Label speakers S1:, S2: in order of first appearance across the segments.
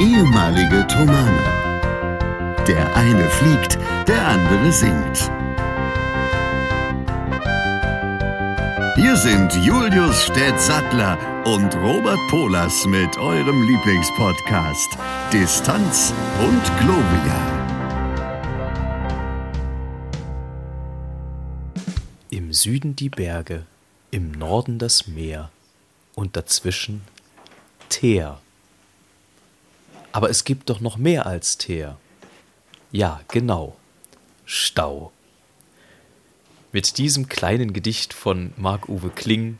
S1: ehemalige Tomane. Der eine fliegt, der andere singt. Hier sind Julius Städtsattler und Robert Polas mit eurem Lieblingspodcast Distanz und Globia.
S2: Im Süden die Berge, im Norden das Meer und dazwischen Teer. Aber es gibt doch noch mehr als Teer. Ja, genau. Stau. Mit diesem kleinen Gedicht von Marc-Uwe Kling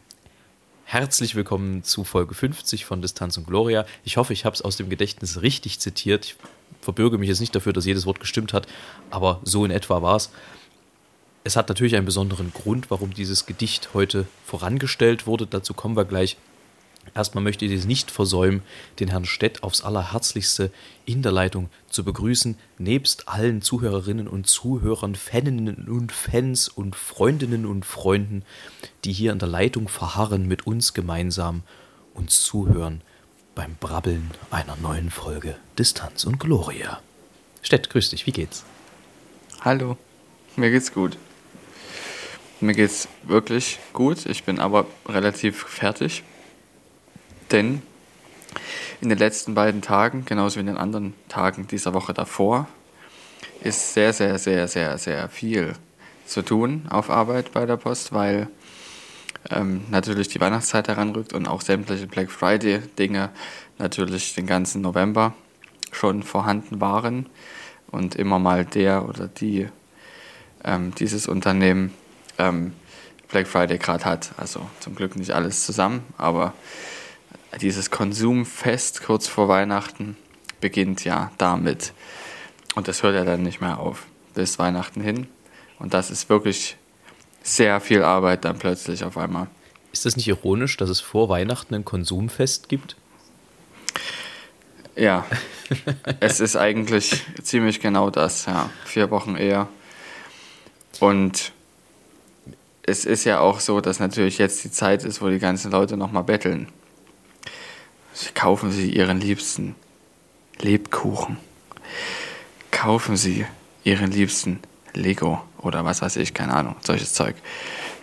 S2: herzlich willkommen zu Folge 50 von Distanz und Gloria. Ich hoffe, ich habe es aus dem Gedächtnis richtig zitiert. Ich verbürge mich jetzt nicht dafür, dass jedes Wort gestimmt hat, aber so in etwa war es. Es hat natürlich einen besonderen Grund, warum dieses Gedicht heute vorangestellt wurde. Dazu kommen wir gleich. Erstmal möchte ich es nicht versäumen, den Herrn Stett aufs Allerherzlichste in der Leitung zu begrüßen, nebst allen Zuhörerinnen und Zuhörern, Faninnen und Fans und Freundinnen und Freunden, die hier in der Leitung verharren, mit uns gemeinsam uns zuhören beim Brabbeln einer neuen Folge Distanz und Gloria. Stett, grüß dich, wie geht's?
S3: Hallo, mir geht's gut. Mir geht's wirklich gut. Ich bin aber relativ fertig. Denn in den letzten beiden Tagen, genauso wie in den anderen Tagen dieser Woche davor, ist sehr, sehr, sehr, sehr, sehr viel zu tun auf Arbeit bei der Post, weil ähm, natürlich die Weihnachtszeit heranrückt und auch sämtliche Black Friday-Dinge natürlich den ganzen November schon vorhanden waren und immer mal der oder die ähm, dieses Unternehmen ähm, Black Friday gerade hat. Also zum Glück nicht alles zusammen, aber dieses Konsumfest kurz vor Weihnachten beginnt ja damit. Und das hört ja dann nicht mehr auf bis Weihnachten hin. Und das ist wirklich sehr viel Arbeit dann plötzlich auf einmal.
S2: Ist das nicht ironisch, dass es vor Weihnachten ein Konsumfest gibt?
S3: Ja, es ist eigentlich ziemlich genau das, ja. Vier Wochen eher. Und es ist ja auch so, dass natürlich jetzt die Zeit ist, wo die ganzen Leute nochmal betteln. Kaufen Sie Ihren Liebsten Lebkuchen. Kaufen Sie Ihren Liebsten Lego oder was weiß ich, keine Ahnung, solches Zeug.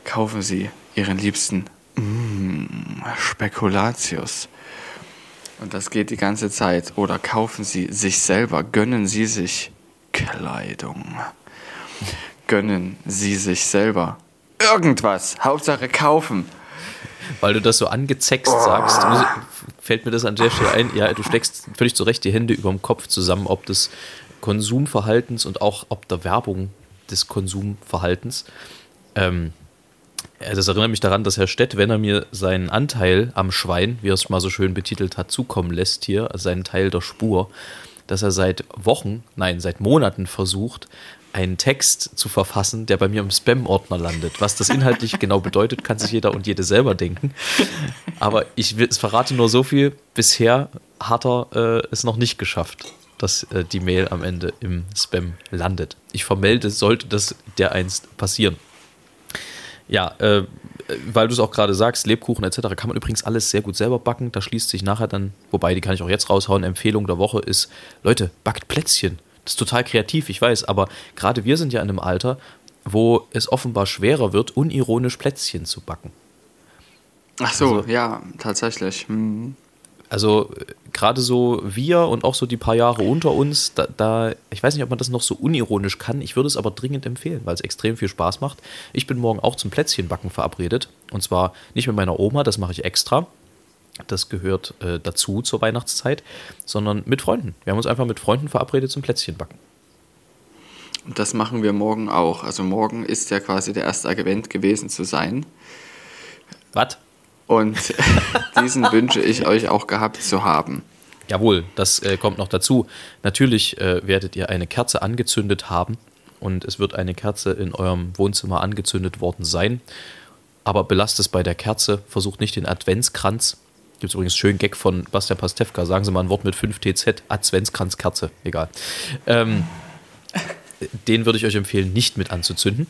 S3: Kaufen Sie Ihren Liebsten mm, Spekulatius. Und das geht die ganze Zeit. Oder kaufen Sie sich selber, gönnen Sie sich Kleidung. Gönnen Sie sich selber irgendwas. Hauptsache kaufen.
S2: Weil du das so angezext oh. sagst, fällt mir das an der Stelle ein. Ja, du steckst völlig zurecht die Hände über dem Kopf zusammen, ob des Konsumverhaltens und auch ob der Werbung des Konsumverhaltens. Ähm, das erinnert mich daran, dass Herr Stett, wenn er mir seinen Anteil am Schwein, wie er es mal so schön betitelt hat, zukommen lässt hier, also seinen Teil der Spur, dass er seit Wochen, nein, seit Monaten versucht, einen Text zu verfassen, der bei mir im Spam-Ordner landet. Was das inhaltlich genau bedeutet, kann sich jeder und jede selber denken. Aber ich verrate nur so viel, bisher hat er äh, es noch nicht geschafft, dass äh, die Mail am Ende im Spam landet. Ich vermelde, sollte das dereinst passieren. Ja, äh, weil du es auch gerade sagst, Lebkuchen etc. kann man übrigens alles sehr gut selber backen. Da schließt sich nachher dann, wobei die kann ich auch jetzt raushauen, Empfehlung der Woche ist, Leute, backt Plätzchen. Das ist total kreativ, ich weiß, aber gerade wir sind ja in einem Alter, wo es offenbar schwerer wird, unironisch Plätzchen zu backen.
S3: Ach so, also, ja, tatsächlich. Mhm.
S2: Also gerade so wir und auch so die paar Jahre unter uns, da, da, ich weiß nicht, ob man das noch so unironisch kann. Ich würde es aber dringend empfehlen, weil es extrem viel Spaß macht. Ich bin morgen auch zum Plätzchenbacken verabredet. Und zwar nicht mit meiner Oma, das mache ich extra, das gehört äh, dazu zur Weihnachtszeit, sondern mit Freunden. Wir haben uns einfach mit Freunden verabredet zum Plätzchenbacken.
S3: Und das machen wir morgen auch. Also morgen ist ja quasi der erste Advent gewesen zu sein.
S2: Was?
S3: Und diesen wünsche ich euch auch gehabt zu haben.
S2: Jawohl, das äh, kommt noch dazu. Natürlich äh, werdet ihr eine Kerze angezündet haben und es wird eine Kerze in eurem Wohnzimmer angezündet worden sein. Aber belasst es bei der Kerze, versucht nicht den Adventskranz Gibt es übrigens einen schönen Gag von Bastian Pastewka. Sagen Sie mal ein Wort mit 5 TZ. Adventskranzkerze. Egal. Ähm, den würde ich euch empfehlen, nicht mit anzuzünden.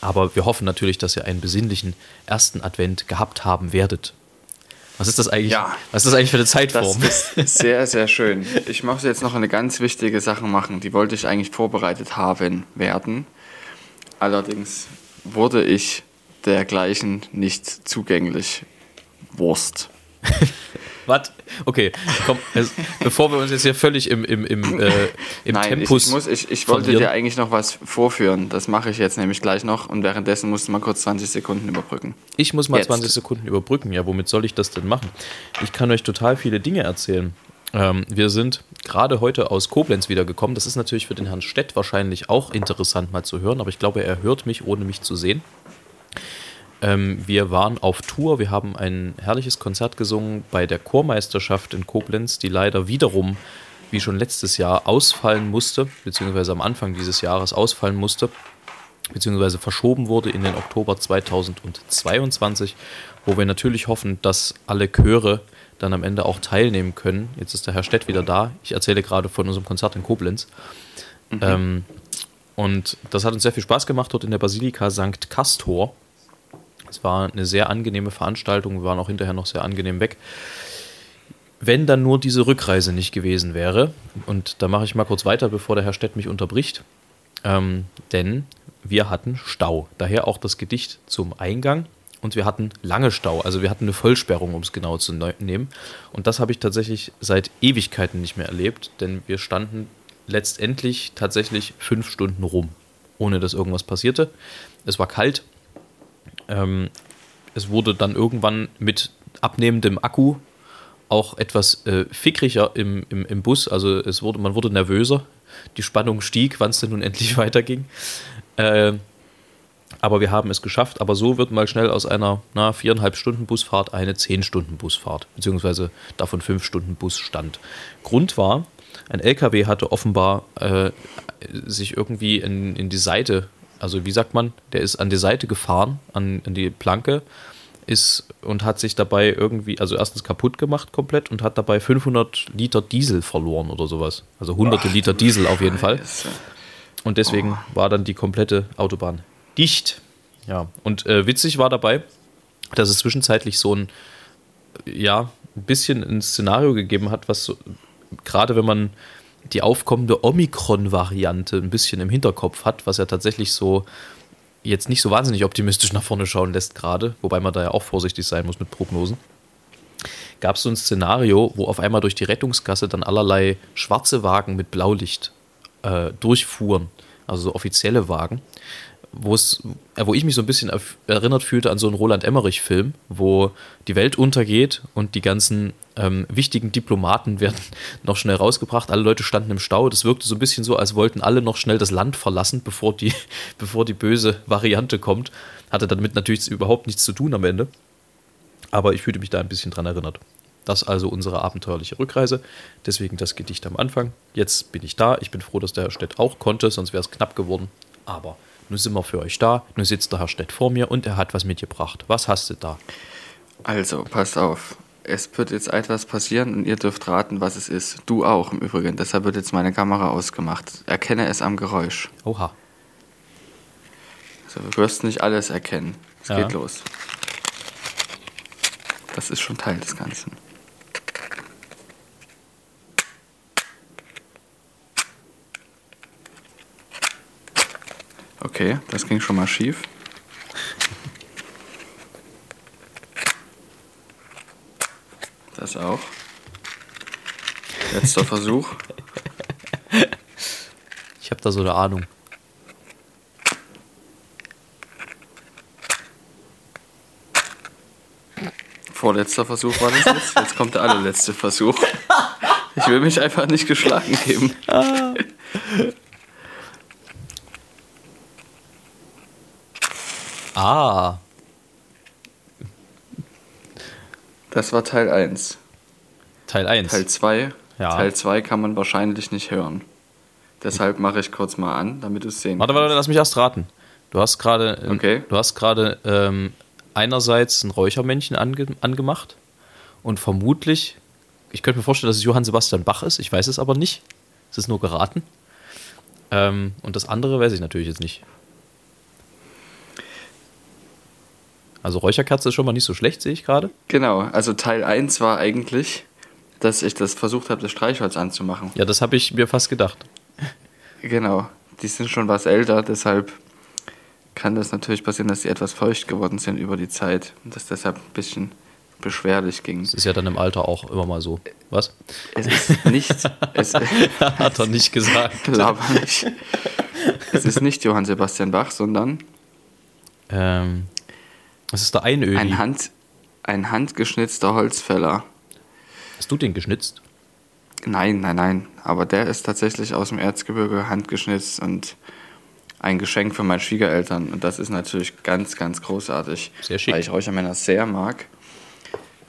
S2: Aber wir hoffen natürlich, dass ihr einen besinnlichen ersten Advent gehabt haben werdet. Was ist das eigentlich?
S3: Ja.
S2: Was ist das eigentlich für eine Zeitform?
S3: Das ist sehr, sehr schön. Ich möchte jetzt noch eine ganz wichtige Sache machen. Die wollte ich eigentlich vorbereitet haben werden. Allerdings wurde ich dergleichen nicht zugänglich. Wurst.
S2: Was? Okay, komm, also, bevor wir uns jetzt hier völlig im, im, im, äh, im
S3: Nein,
S2: Tempus.
S3: ich, ich, muss, ich, ich wollte dir eigentlich noch was vorführen. Das mache ich jetzt nämlich gleich noch und währenddessen musst du mal kurz 20 Sekunden überbrücken.
S2: Ich muss mal
S3: Jetzt.
S2: 20 Sekunden überbrücken. Ja, womit soll ich das denn machen? Ich kann euch total viele Dinge erzählen. Ähm, wir sind gerade heute aus Koblenz wiedergekommen. Das ist natürlich für den Herrn Stett wahrscheinlich auch interessant mal zu hören, aber ich glaube, er hört mich, ohne mich zu sehen. Ähm, wir waren auf Tour, wir haben ein herrliches Konzert gesungen bei der Chormeisterschaft in Koblenz, die leider wiederum, wie schon letztes Jahr, ausfallen musste, beziehungsweise am Anfang dieses Jahres ausfallen musste, beziehungsweise verschoben wurde in den Oktober 2022, wo wir natürlich hoffen, dass alle Chöre dann am Ende auch teilnehmen können. Jetzt ist der Herr Stett wieder da. Ich erzähle gerade von unserem Konzert in Koblenz. Ähm, und das hat uns sehr viel Spaß gemacht dort in der Basilika St. Castor. Es war eine sehr angenehme Veranstaltung. Wir waren auch hinterher noch sehr angenehm weg. Wenn dann nur diese Rückreise nicht gewesen wäre, und da mache ich mal kurz weiter, bevor der Herr Stett mich unterbricht, ähm, denn wir hatten Stau. Daher auch das Gedicht zum Eingang. Und wir hatten lange Stau. Also wir hatten eine Vollsperrung, um es genau zu nehmen. Und das habe ich tatsächlich seit Ewigkeiten nicht mehr erlebt, denn wir standen letztendlich tatsächlich fünf Stunden rum, ohne dass irgendwas passierte. Es war kalt. Ähm, es wurde dann irgendwann mit abnehmendem Akku auch etwas äh, fickriger im, im, im Bus. Also es wurde, man wurde nervöser. Die Spannung stieg, wann es denn nun endlich weiterging. Äh, aber wir haben es geschafft. Aber so wird mal schnell aus einer na, viereinhalb Stunden Busfahrt eine zehn Stunden Busfahrt, beziehungsweise davon fünf Stunden Busstand. Grund war, ein LKW hatte offenbar äh, sich irgendwie in, in die Seite, also wie sagt man, der ist an die Seite gefahren, an, an die Planke, ist und hat sich dabei irgendwie, also erstens kaputt gemacht komplett und hat dabei 500 Liter Diesel verloren oder sowas. Also hunderte Liter Diesel auf jeden Fall. Und deswegen war dann die komplette Autobahn dicht. Ja, und äh, witzig war dabei, dass es zwischenzeitlich so ein, ja, ein bisschen ein Szenario gegeben hat, was so, gerade wenn man die aufkommende Omikron-Variante ein bisschen im Hinterkopf hat, was ja tatsächlich so jetzt nicht so wahnsinnig optimistisch nach vorne schauen lässt gerade, wobei man da ja auch vorsichtig sein muss mit Prognosen, gab es so ein Szenario, wo auf einmal durch die Rettungsgasse dann allerlei schwarze Wagen mit Blaulicht äh, durchfuhren, also so offizielle Wagen, wo es, äh, wo ich mich so ein bisschen erinnert fühlte an so einen Roland Emmerich-Film, wo die Welt untergeht und die ganzen ähm, wichtigen Diplomaten werden noch schnell rausgebracht. Alle Leute standen im Stau. Das wirkte so ein bisschen so, als wollten alle noch schnell das Land verlassen, bevor die, bevor die böse Variante kommt. Hatte damit natürlich überhaupt nichts zu tun am Ende. Aber ich fühlte mich da ein bisschen dran erinnert. Das also unsere abenteuerliche Rückreise. Deswegen das Gedicht am Anfang. Jetzt bin ich da. Ich bin froh, dass der Herr Stett auch konnte, sonst wäre es knapp geworden. Aber nun sind wir für euch da. Nun sitzt der Herr Stett vor mir und er hat was mitgebracht. Was hast du da?
S3: Also, passt auf. Es wird jetzt etwas passieren und ihr dürft raten, was es ist. Du auch im Übrigen. Deshalb wird jetzt meine Kamera ausgemacht. Erkenne es am Geräusch.
S2: Oha.
S3: Also, du wirst nicht alles erkennen. Es
S2: Ja.
S3: geht los. Das ist schon Teil des Ganzen. Okay, das ging schon mal schief. Das auch. Letzter Versuch.
S2: Ich habe da so eine Ahnung.
S3: Vorletzter Versuch war das jetzt. Jetzt kommt der allerletzte Versuch. Ich will mich einfach nicht geschlagen geben.
S2: Ah,
S3: Das war Teil 1.
S2: Teil 1.
S3: Teil 2.
S2: Ja.
S3: Teil 2 kann man wahrscheinlich nicht hören. Deshalb mache ich kurz mal an, damit du es sehen
S2: Warte, warte, lass mich erst raten. Du hast gerade ähm,
S3: Okay.
S2: du hast gerade ähm, einerseits ein Räuchermännchen ange angemacht und vermutlich, ich könnte mir vorstellen, dass es Johann Sebastian Bach ist, ich weiß es aber nicht. Es ist nur geraten. Ähm, und das andere weiß ich natürlich jetzt nicht. Also Räucherkerze ist schon mal nicht so schlecht, sehe ich gerade.
S3: Genau, also Teil 1 war eigentlich, dass ich das versucht habe, das Streichholz anzumachen.
S2: Ja, das habe ich mir fast gedacht.
S3: Genau, die sind schon was älter, deshalb kann das natürlich passieren, dass sie etwas feucht geworden sind über die Zeit und dass deshalb ein bisschen beschwerlich ging.
S2: Das ist ja dann im Alter auch immer mal so. Was?
S3: Es ist nicht, es,
S2: Hat er nicht gesagt.
S3: Laber nicht. Es ist nicht Johann Sebastian Bach, sondern
S2: Ähm, das ist der Einöli.
S3: ein, Hand, ein handgeschnitzter Holzfäller.
S2: Hast du den geschnitzt?
S3: Nein, nein, nein. Aber der ist tatsächlich aus dem Erzgebirge handgeschnitzt und ein Geschenk für meine Schwiegereltern. Und das ist natürlich ganz, ganz großartig.
S2: Sehr schick.
S3: Weil ich Räuchermänner sehr mag.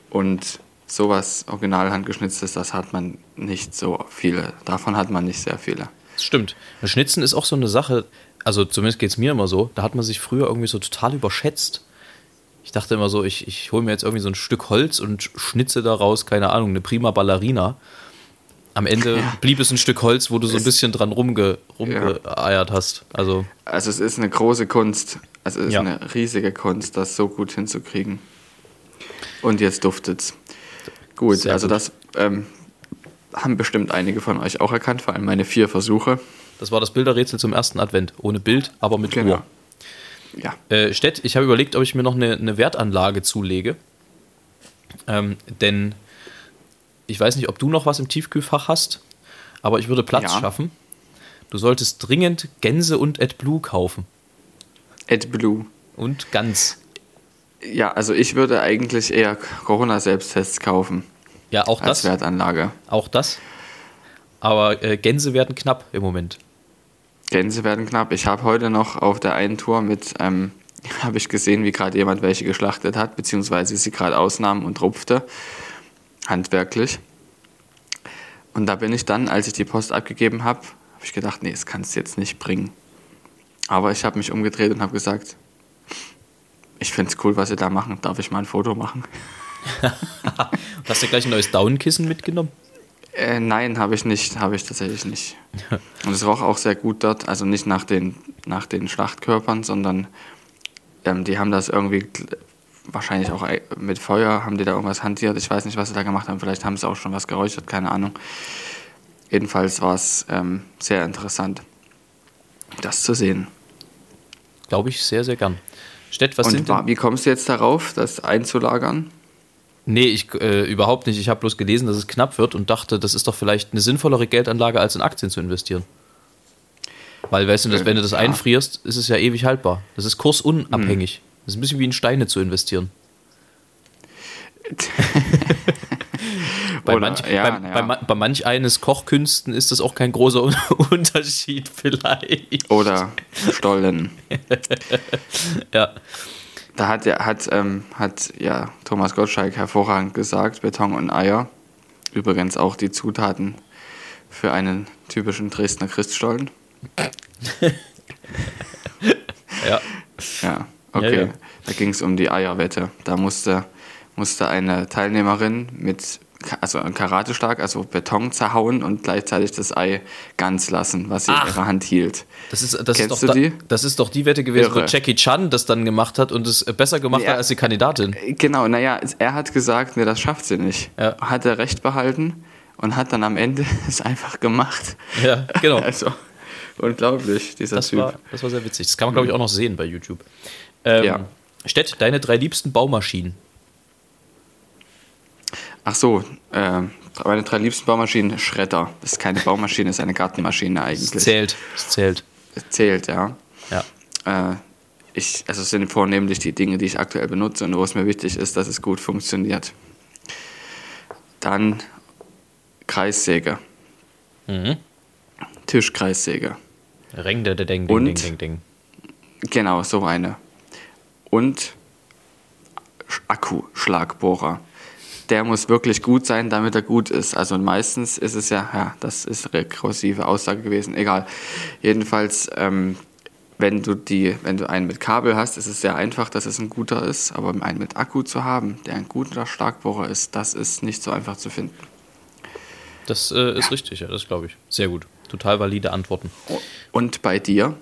S3: Und sowas original handgeschnitztes, das hat man nicht so viele. Davon hat man nicht sehr viele.
S2: Das stimmt. Schnitzen ist auch so eine Sache, also zumindest geht es mir immer so, da hat man sich früher irgendwie so total überschätzt. Ich dachte immer so, ich, ich hole mir jetzt irgendwie so ein Stück Holz und schnitze daraus, keine Ahnung, eine prima Ballerina. Am Ende
S3: Ja.
S2: blieb es ein Stück Holz, wo du so ein bisschen dran rumge, rumgeeiert hast. Also,
S3: Also es ist eine große Kunst. Also es ist
S2: Ja.
S3: eine riesige Kunst, das so gut hinzukriegen. Und jetzt duftet's. Gut,
S2: Sehr
S3: also
S2: gut.
S3: das ähm, haben bestimmt einige von euch auch erkannt, vor allem meine vier Versuche.
S2: das war das Bilderrätsel zum ersten Advent. Ohne Bild, aber mit
S3: Genau.
S2: Uhr.
S3: Ja.
S2: Äh, Stett, ich habe überlegt, ob ich mir noch eine, eine Wertanlage zulege. Ähm, denn ich weiß nicht, ob du noch was im Tiefkühlfach hast, aber ich würde Platz
S3: Ja.
S2: schaffen. Du solltest dringend Gänse und AdBlue kaufen.
S3: AdBlue.
S2: Und Gans.
S3: Ja, also ich würde eigentlich eher Corona-Selbsttests kaufen
S2: Ja, auch
S3: als
S2: das.
S3: Wertanlage.
S2: Auch das. Aber äh, Gänse werden knapp im Moment.
S3: Gänse werden knapp. Ich habe heute noch auf der einen Tour mit, ähm, habe ich gesehen, wie gerade jemand welche geschlachtet hat, beziehungsweise sie gerade ausnahm und rupfte, handwerklich. Und da bin ich dann, als ich die Post abgegeben habe, habe ich gedacht, nee, das kannst du jetzt nicht bringen. Aber ich habe mich umgedreht und habe gesagt, ich finde es cool, was sie da machen. Darf ich mal ein Foto machen?
S2: Hast du gleich ein neues Downkissen mitgenommen?
S3: Äh, nein, habe ich nicht, habe ich tatsächlich nicht. Und es roch auch sehr gut dort, also nicht nach den, nach den Schlachtkörpern, sondern ähm, die haben das irgendwie wahrscheinlich auch ei- mit Feuer, haben die da irgendwas hantiert. Ich weiß nicht, was sie da gemacht haben. Vielleicht haben sie auch schon was geräuchert, keine Ahnung. Jedenfalls war es ähm, sehr interessant, das zu sehen.
S2: Glaube ich sehr, sehr gern. Stett, was
S3: Und
S2: sind denn?
S3: wie kommst du jetzt darauf, das einzulagern?
S2: Nee, ich äh, überhaupt nicht. Ich habe bloß gelesen, dass es knapp wird und dachte, das ist doch vielleicht eine sinnvollere Geldanlage, als in Aktien zu investieren. Weil, weißt du, dass,
S3: Äh,
S2: wenn du das einfrierst, ist es ja ewig haltbar. Das ist kursunabhängig. Das ist ein bisschen wie in Steine zu investieren. Bei,
S3: Oder-
S2: manch,
S3: ja,
S2: bei,
S3: ja.
S2: bei, bei manch eines Kochkünsten ist das auch kein großer Un- Unterschied vielleicht.
S3: Oder Stollen?
S2: Ja,
S3: Da hat ja, hat, ähm, hat ja Thomas Gottschalk hervorragend gesagt, Beton und Eier. Übrigens auch die Zutaten für einen typischen Dresdner Christstollen.
S2: ja.
S3: Ja, okay.
S2: ja.
S3: Da ging es um die Eierwette. Da musste, musste eine Teilnehmerin mit, also ein Karate stark, also Beton zerhauen und gleichzeitig das Ei ganz lassen, was sie
S2: Ach.
S3: in ihrer Hand hielt.
S2: Das ist, das, ist
S3: Kennst
S2: doch
S3: du die?
S2: das ist doch die Wette gewesen, wo
S3: Irre.
S2: Jackie Chan das dann gemacht hat und es besser gemacht
S3: Ja.
S2: hat als die Kandidatin.
S3: Genau, naja, er hat gesagt, nee, das schafft sie nicht.
S2: Ja.
S3: Hat er recht behalten und hat dann am Ende es einfach gemacht.
S2: Ja, genau.
S3: Also, unglaublich, dieser
S2: Das
S3: Typ.
S2: war, das war sehr witzig. Das kann man, glaube ich, auch noch sehen bei YouTube. Ähm,
S3: Ja.
S2: Stett, deine drei liebsten Baumaschinen.
S3: Ach so, äh, meine drei liebsten Baumaschinen, Schredder. Das ist keine Baumaschine, das ist eine Gartenmaschine eigentlich.
S2: zählt. Das zählt.
S3: Es zählt, ja.
S2: Ja.
S3: Äh, ich, also es sind vornehmlich die Dinge, die ich aktuell benutze und wo es mir wichtig ist, dass es gut funktioniert. Dann Kreissäge.
S2: Mhm.
S3: Tischkreissäge.
S2: Ring, der, der, ding, ding,
S3: Und?
S2: ding, ding, ding.
S3: Genau, so eine. Und Sch- Akkuschlagbohrer. Der muss wirklich gut sein, damit er gut ist. Also meistens ist es ja, ja, das ist rekursive Aussage gewesen, egal. Jedenfalls, ähm, wenn du die, wenn du einen mit Kabel hast, ist es sehr einfach, dass es ein guter ist. Aber einen mit Akku zu haben, der ein guter Schlagbohrer ist, das ist nicht so einfach zu finden.
S2: Das äh, ist richtig, ja, das glaube ich. Sehr gut. Total valide Antworten.
S3: Und bei dir?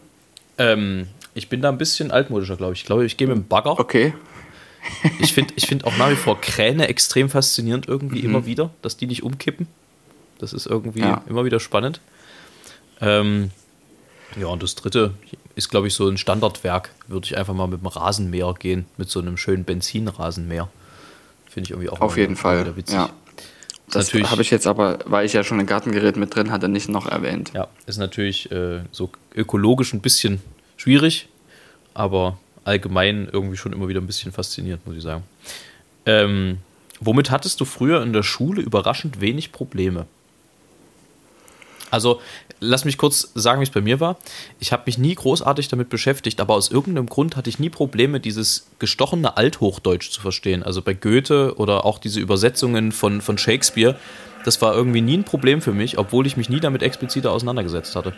S2: Ähm, ich bin da ein bisschen altmodischer, glaube ich. Ich glaube, ich gehe mit dem Bagger.
S3: Okay.
S2: Ich finde ich find auch nach wie vor Kräne extrem faszinierend irgendwie
S3: Mhm.
S2: immer wieder, dass die nicht umkippen. Das ist irgendwie
S3: Ja.
S2: immer wieder spannend. Ähm, ja, und das dritte ist, glaube ich, so ein Standardwerk. Würde ich einfach mal mit dem Rasenmäher gehen, mit so einem schönen Benzinrasenmäher. Finde ich irgendwie auch
S3: Auf jeden
S2: wieder-
S3: Fall.
S2: wieder witzig.
S3: Ja. Das habe ich jetzt aber, weil ich ja schon ein Gartengerät mit drin hatte, nicht noch erwähnt.
S2: Ja, ist natürlich äh, so ökologisch ein bisschen schwierig, aber allgemein irgendwie schon immer wieder ein bisschen faszinierend, muss ich sagen. Ähm, womit hattest du früher in der Schule überraschend wenig Probleme? Also, lass mich kurz sagen, wie es bei mir war. Ich habe mich nie großartig damit beschäftigt, aber aus irgendeinem Grund hatte ich nie Probleme, dieses gestochene Althochdeutsch zu verstehen. Also bei Goethe oder auch diese Übersetzungen von, von Shakespeare, das war irgendwie nie ein Problem für mich, obwohl ich mich nie damit expliziter auseinandergesetzt hatte.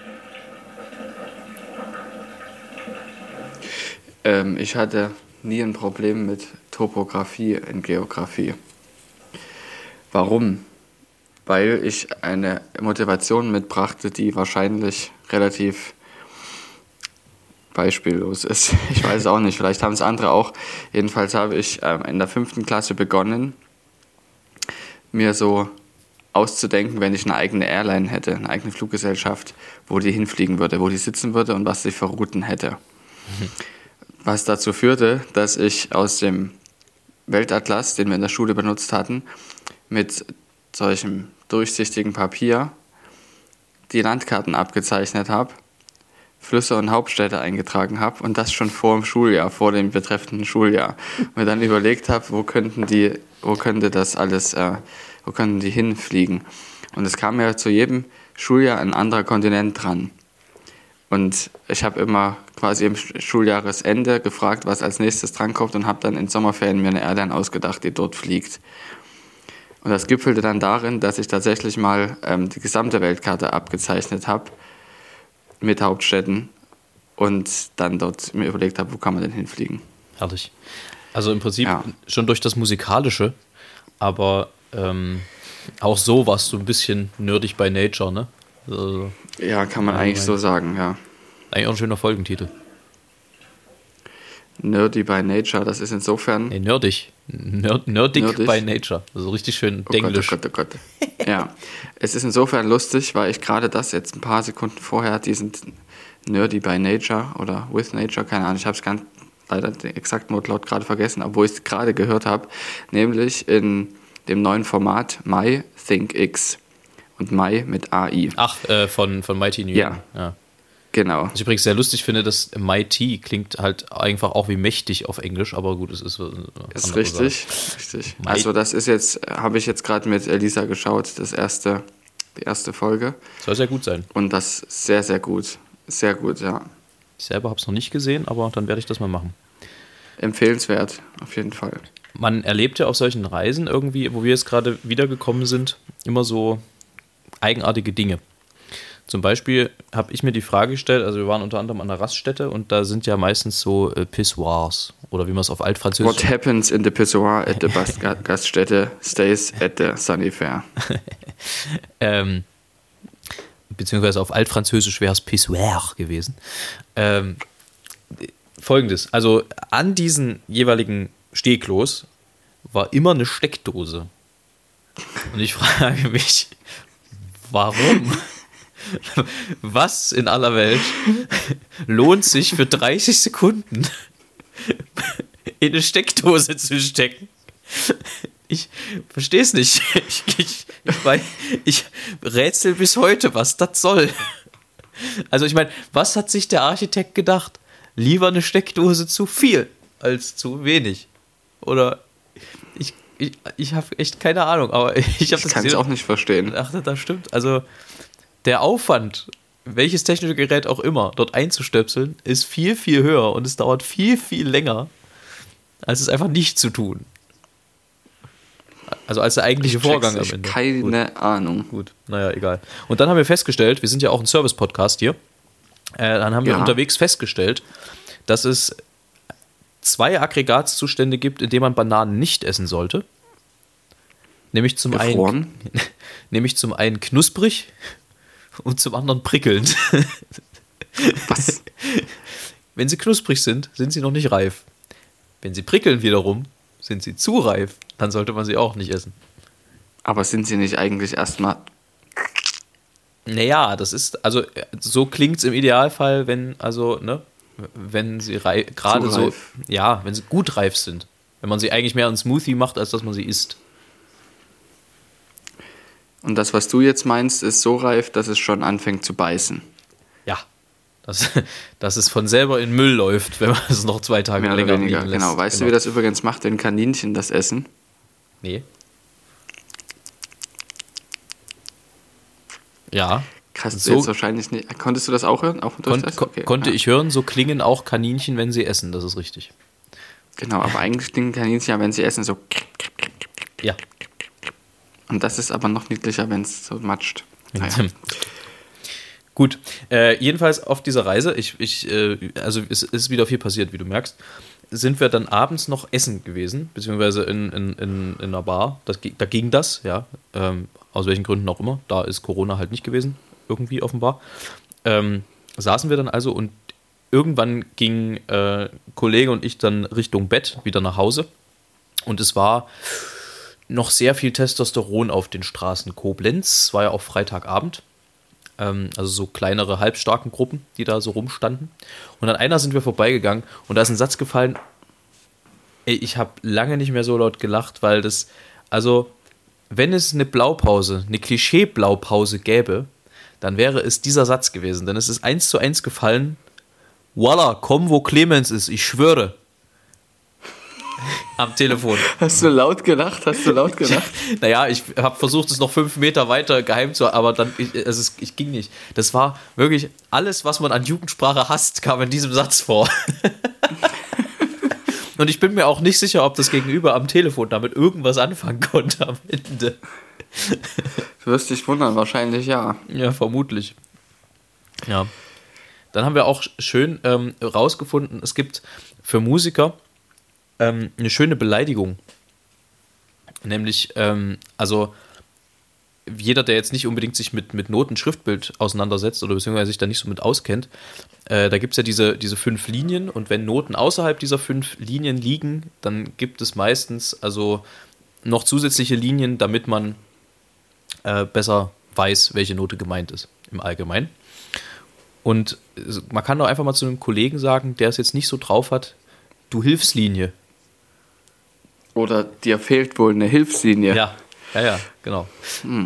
S3: Ähm, ich hatte nie ein Problem mit Topografie in Geografie. Warum? Weil ich eine Motivation mitbrachte, die wahrscheinlich relativ beispiellos ist. Ich weiß auch nicht, vielleicht haben es andere auch. Jedenfalls habe ich ähm, in der fünften Klasse begonnen, mir so auszudenken, wenn ich eine eigene Airline hätte, eine eigene Fluggesellschaft, wo die hinfliegen würde, wo die sitzen würde und was sie für Routen hätte. Was dazu führte, dass ich aus dem Weltatlas, den wir in der Schule benutzt hatten, mit solchem durchsichtigen Papier die Landkarten abgezeichnet habe, Flüsse und Hauptstädte eingetragen habe und das schon vor dem Schuljahr, vor dem betreffenden Schuljahr. Und mir dann überlegt habe, wo könnten die, wo könnte das alles, äh, wo könnten die hinfliegen. Und es kam ja zu jedem Schuljahr ein anderer Kontinent dran. Und ich habe immer quasi im Sch- Schuljahresende gefragt, was als nächstes drankommt und habe dann in Sommerferien mir eine Airline ausgedacht, die dort fliegt. Und das gipfelte dann darin, dass ich tatsächlich mal ähm, die gesamte Weltkarte abgezeichnet habe mit Hauptstädten und dann dort mir überlegt habe, wo kann man denn hinfliegen.
S2: Herrlich. Also im Prinzip
S3: Ja.
S2: schon durch das Musikalische, aber ähm, auch so warst du ein bisschen nerdig by nature, ne? Also,
S3: Ja, kann man eigentlich so sagen, ja.
S2: Eigentlich auch ein schöner Folgentitel.
S3: Nerdy by Nature, das ist insofern.
S2: Nee, nerdig. Nerd, nerdig,
S3: Nerdig?
S2: by nature. Also richtig schön
S3: Oh Gott, oh. Gott, oh Gott. Ja, es ist insofern lustig, weil ich gerade das jetzt ein paar Sekunden vorher, diesen Nerdy by Nature oder With Nature, keine Ahnung, ich habe es ganz leider den exakten Wortlaut gerade vergessen, obwohl ich es gerade gehört habe, nämlich in dem neuen Format My Think X und My mit AI.
S2: Ach, äh, von, von Mighty New
S3: Ja.
S2: Ja.
S3: Genau.
S2: Was ich übrigens sehr lustig finde, dass Mighty klingt halt einfach auch wie mächtig auf Englisch, aber gut, es ist. äh,
S3: Ist richtig, richtig.
S2: My-
S3: Also das ist jetzt, habe ich jetzt gerade mit Elisa geschaut, das erste, die erste Folge.
S2: Soll sehr gut sein.
S3: Und das sehr, sehr gut. Sehr gut, ja.
S2: Ich selber habe es noch nicht gesehen, aber dann werde ich das mal machen.
S3: Empfehlenswert, auf jeden Fall.
S2: man erlebt ja auf solchen Reisen irgendwie, wo wir jetzt gerade wiedergekommen sind, immer so eigenartige Dinge. Zum Beispiel habe ich mir die Frage gestellt, also wir waren unter anderem an der Raststätte und da sind ja meistens so äh, Pissoirs oder wie man es auf Altfranzösisch
S3: What happens in the pissoir at the Gaststätte stays at the Sunny Fair.
S2: ähm, beziehungsweise auf Altfranzösisch wäre es Pissoir gewesen. Ähm, Folgendes, also an diesen jeweiligen Stehklos war immer eine Steckdose. Und ich frage mich, warum? Was in aller Welt lohnt sich für 30 Sekunden in eine Steckdose zu stecken? Ich verstehe es nicht. Ich, ich, ich, ich rätsel bis heute, was das soll. Also ich meine, was hat sich der Architekt gedacht? Lieber eine Steckdose zu viel als zu wenig. Oder ich, ich, ich habe echt keine Ahnung, aber ich habe
S3: Ich
S2: das
S3: kann es auch nicht verstehen.
S2: dachte, das stimmt. Also der Aufwand, welches technische Gerät auch immer, dort einzustöpseln, ist viel, viel höher und es dauert viel, viel länger, als es einfach nicht zu tun. Also als der eigentliche Vorgang am
S3: ich
S2: Ende.
S3: Keine Ahnung.
S2: Gut, naja, egal. Und dann haben wir festgestellt, wir sind ja auch ein Service-Podcast hier, äh, dann haben wir
S3: Ja.
S2: unterwegs festgestellt, dass es zwei Aggregatzustände gibt, in denen man Bananen nicht essen sollte. Nämlich zum, einen, nämlich zum einen knusprig und zum anderen prickelnd.
S3: Was?
S2: Wenn sie knusprig sind, sind sie noch nicht reif. Wenn sie prickeln wiederum, Sind sie zu reif, dann sollte man sie auch nicht essen.
S3: Aber sind sie nicht eigentlich erstmal.
S2: Naja, das ist, also so klingt es im Idealfall, wenn, also, ne, wenn sie gerade so, ja, wenn sie gut reif sind. Wenn man sie eigentlich mehr einen Smoothie macht, als dass man sie isst.
S3: Und das, was du jetzt meinst, ist so reif, dass es schon anfängt zu beißen.
S2: Ja. Dass, dass es von selber in Müll läuft, wenn man es noch zwei Tage
S3: Mehr oder
S2: länger
S3: weniger.
S2: liegen lässt.
S3: Genau. Weißt du, wie das übrigens macht, wenn Kaninchen das essen?
S2: Nee. Ja.
S3: Krass,
S2: So-
S3: jetzt wahrscheinlich nicht. Konntest du das auch hören? Auch
S2: Kon
S3: das? Okay,
S2: konnte
S3: ja.
S2: ich hören, so klingen auch Kaninchen, wenn sie essen, das ist richtig.
S3: Genau, aber eigentlich klingen Kaninchen ja, wenn sie essen, so.
S2: Ja.
S3: Und das ist aber noch niedlicher, wenn es so matscht. Naja.
S2: Gut, äh, jedenfalls auf dieser Reise, ich, ich, äh, also es ist wieder viel passiert, wie du merkst, sind wir dann abends noch essen gewesen, beziehungsweise in, in, in, in einer Bar. Das, da ging das, ja, ähm, aus welchen Gründen auch immer. Da ist Corona halt nicht gewesen, irgendwie offenbar. Ähm, saßen wir dann also und irgendwann ging äh, Kollege und ich dann Richtung Bett wieder nach Hause. Und es war noch sehr viel Testosteron auf den Straßen Koblenz. War ja auch Freitagabend. Ähm, also so kleinere, halbstarken Gruppen, die da so rumstanden. Und an einer sind wir vorbeigegangen und da ist ein Satz gefallen. Ey, ich habe lange nicht mehr so laut gelacht, weil das, also, wenn es eine Blaupause, eine Klischee-Blaupause gäbe, dann wäre es dieser Satz gewesen. Denn es ist eins zu eins gefallen. Voila, komm, wo Clemens ist, ich schwöre. Am Telefon.
S3: Hast du laut gelacht? Hast du laut gelacht?
S2: Naja, ich habe versucht, es noch fünf Meter weiter geheim zu, aber dann, ich, also es, ich ging nicht. Das war wirklich alles, was man an Jugendsprache hasst, kam in diesem Satz vor. Und ich bin mir auch nicht sicher, ob das Gegenüber am Telefon damit irgendwas anfangen konnte am Ende.
S3: Du wirst dich wundern, wahrscheinlich ja.
S2: Ja, vermutlich. Ja. Dann haben wir auch schön ähm, rausgefunden, es gibt für Musiker ähm, eine schöne Beleidigung. Nämlich, ähm, also jeder, der jetzt nicht unbedingt sich mit, mit Noten, Schriftbild auseinandersetzt oder beziehungsweise sich da nicht so mit auskennt, äh, da gibt es ja diese, diese fünf Linien und wenn Noten außerhalb dieser fünf Linien liegen, dann gibt es meistens also noch zusätzliche Linien, damit man äh, besser weiß, welche Note gemeint ist im Allgemeinen. Und äh, man kann doch einfach mal zu einem Kollegen sagen, der es jetzt nicht so drauf hat, du Hilfslinie.
S3: Oder dir fehlt wohl eine Hilfslinie.
S2: Ja, ja, ja, genau.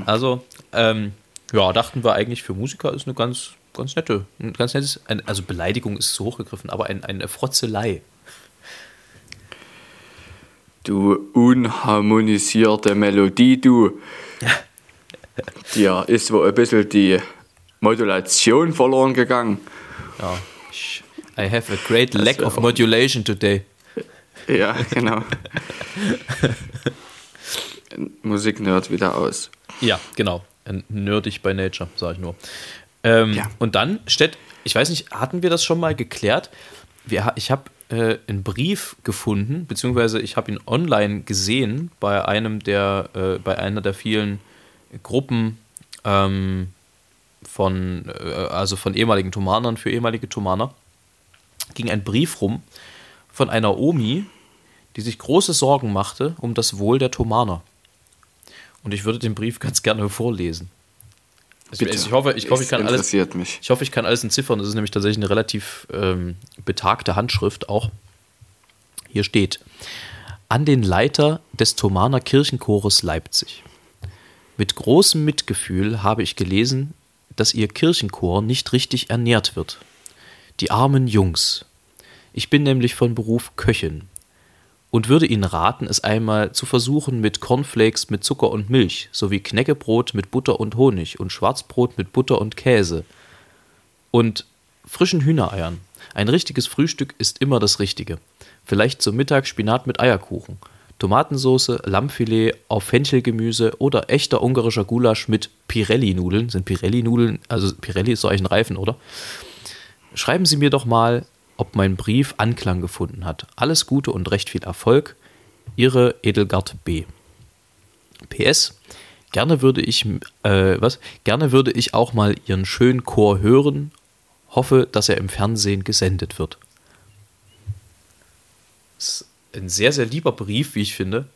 S2: Also, ähm, ja, dachten wir eigentlich für Musiker ist eine ganz, ganz nette, ein ganz nettes, ein, also Beleidigung ist zu hochgegriffen, aber ein, eine Frotzelei.
S3: Du unharmonisierte Melodie, du. Dir ist wohl ein bisschen die Modulation verloren gegangen.
S2: Ja. Ich- I have a great lack
S3: wär
S2: of modulation today.
S3: Ja, genau. Musiknerd wieder aus.
S2: Ja, genau. Nerdig by Nature, sage ich nur. Ähm,
S3: Ja.
S2: Und dann steht, ich weiß nicht, hatten wir das schon mal geklärt? Wir, ich habe äh, einen Brief gefunden, beziehungsweise ich habe ihn online gesehen bei einem der, äh, bei einer der vielen Gruppen ähm, von, äh, also von ehemaligen Thomanern für ehemalige Thomaner. Ging ein Brief rum von einer Omi, die sich große Sorgen machte um das Wohl der Thomaner. Und ich würde den Brief ganz gerne vorlesen. Ich,
S3: Bitte.
S2: ich, hoffe, ich, hoffe, ich, kann alles,
S3: mich.
S2: ich hoffe, ich kann alles entziffern. Das ist nämlich tatsächlich eine relativ ähm, betagte Handschrift auch. Hier steht: An den Leiter des Thomaner Kirchenchores Leipzig. Mit großem Mitgefühl habe ich gelesen, dass Ihr Kirchenchor nicht richtig ernährt wird. Die armen Jungs. Ich bin nämlich von Beruf Köchin und würde Ihnen raten, es einmal zu versuchen mit Cornflakes mit Zucker und Milch, sowie Knäckebrot mit Butter und Honig und Schwarzbrot mit Butter und Käse und frischen Hühnereiern. Ein richtiges Frühstück ist immer das Richtige. Vielleicht zum Mittag Spinat mit Eierkuchen, Tomatensauce, Lammfilet auf Fenchelgemüse oder echter ungarischer Gulasch mit Pirelli-Nudeln. Sind Pirelli-Nudeln, also Pirelli ist so eigentlich ein Reifen, oder? Schreiben Sie mir doch mal, ob mein Brief Anklang gefunden hat. Alles Gute und recht viel Erfolg. Ihre Edelgard B. PS. Gerne würde ich, äh, was? Gerne würde ich auch mal Ihren schönen Chor hören. Hoffe, dass er im Fernsehen gesendet wird. Es ein sehr, sehr lieber Brief, wie ich finde.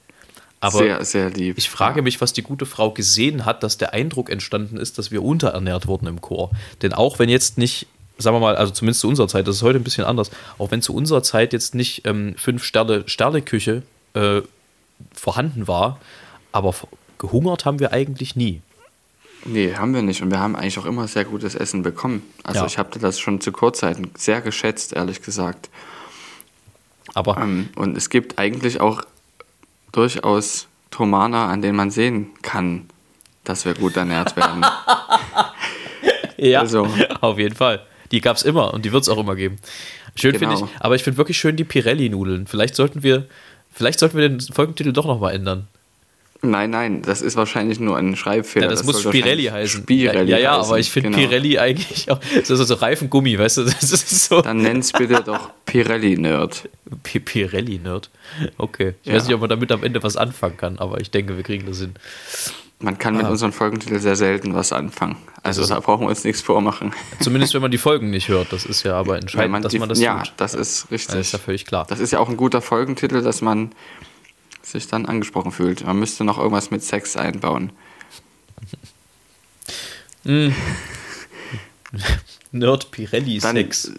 S2: Aber
S3: sehr, sehr lieb.
S2: ich frage mich, was die gute Frau gesehen hat, dass der Eindruck entstanden ist, dass wir unterernährt wurden im Chor. Denn auch wenn jetzt nicht, sagen wir mal, also zumindest zu unserer Zeit, das ist heute ein bisschen anders, auch wenn zu unserer Zeit jetzt nicht ähm, fünf Sterne Sterneküche äh, vorhanden war, aber gehungert haben wir eigentlich nie.
S3: Nee, haben wir nicht. Und wir haben eigentlich auch immer sehr gutes Essen bekommen. Also
S2: Ja.
S3: ich habe das schon zu Kurzzeiten sehr geschätzt, ehrlich gesagt.
S2: Aber
S3: Ähm, und es gibt eigentlich auch durchaus Tomana, an denen man sehen kann, dass wir gut ernährt werden.
S2: Ja,
S3: Also-
S2: auf jeden Fall. Die gab es immer und die wird es auch immer geben. Schön finde
S3: Genau.
S2: ich, aber ich finde wirklich schön die Pirelli-Nudeln. Vielleicht sollten wir, vielleicht sollten wir den Folgentitel doch nochmal ändern.
S3: nein, nein, das ist wahrscheinlich nur ein Schreibfehler.
S2: Ja, das, muss
S3: soll
S2: Spirelli heißen.
S3: Spirelli
S2: ja, ja,
S3: heißen,
S2: aber ich finde
S3: genau.
S2: Pirelli eigentlich auch. Das ist so Reifengummi, weißt du? Das ist so.
S3: Dann nenn's bitte doch Pirelli-Nerd.
S2: Pirelli-Nerd. Okay. Ich
S3: Ja.
S2: weiß nicht, ob man damit am Ende was anfangen kann, aber ich denke, wir kriegen das hin.
S3: Man kann mit
S2: Ah.
S3: unseren Folgentitel sehr selten was anfangen. Also da brauchen wir uns nichts vormachen.
S2: Zumindest wenn man die Folgen nicht hört. Das ist ja aber entscheidend, dass
S3: die-
S2: man das
S3: ja,
S2: tut.
S3: das ist richtig.
S2: Das ist ja völlig klar.
S3: Das ist ja auch ein guter Folgentitel, dass man sich dann angesprochen fühlt. Man müsste noch irgendwas mit Sex einbauen.
S2: Nerd Pirelli
S3: Dann,
S2: Sex.